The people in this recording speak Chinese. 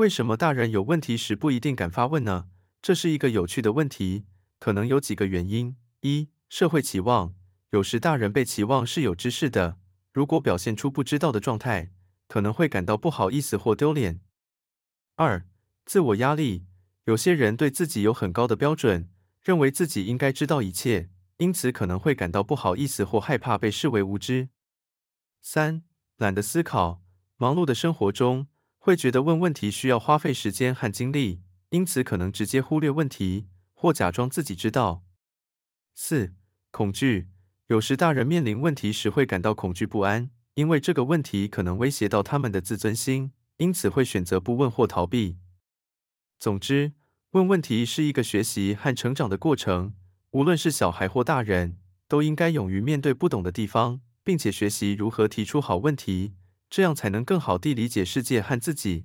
为什么大人有问题时不一定敢发问呢？这是一个有趣的问题，可能有几个原因：一、社会期望，有时大人被期望是有知识的，如果表现出不知道的状态，可能会感到不好意思或丢脸；二、自我压力，有些人对自己有很高的标准，认为自己应该知道一切，因此可能会感到不好意思或害怕被视为无知；三、懒得思考，忙碌的生活中。会觉得问问题需要花费时间和精力，因此可能直接忽略问题，或假装自己知道。四、恐惧，有时大人面临问题时会感到恐惧不安，因为这个问题可能威胁到他们的自尊心，因此会选择不问或逃避。总之，问问题是一个学习和成长的过程，无论是小孩或大人，都应该勇于面对不懂的地方，并且学习如何提出好问题。这样才能更好地理解世界和自己。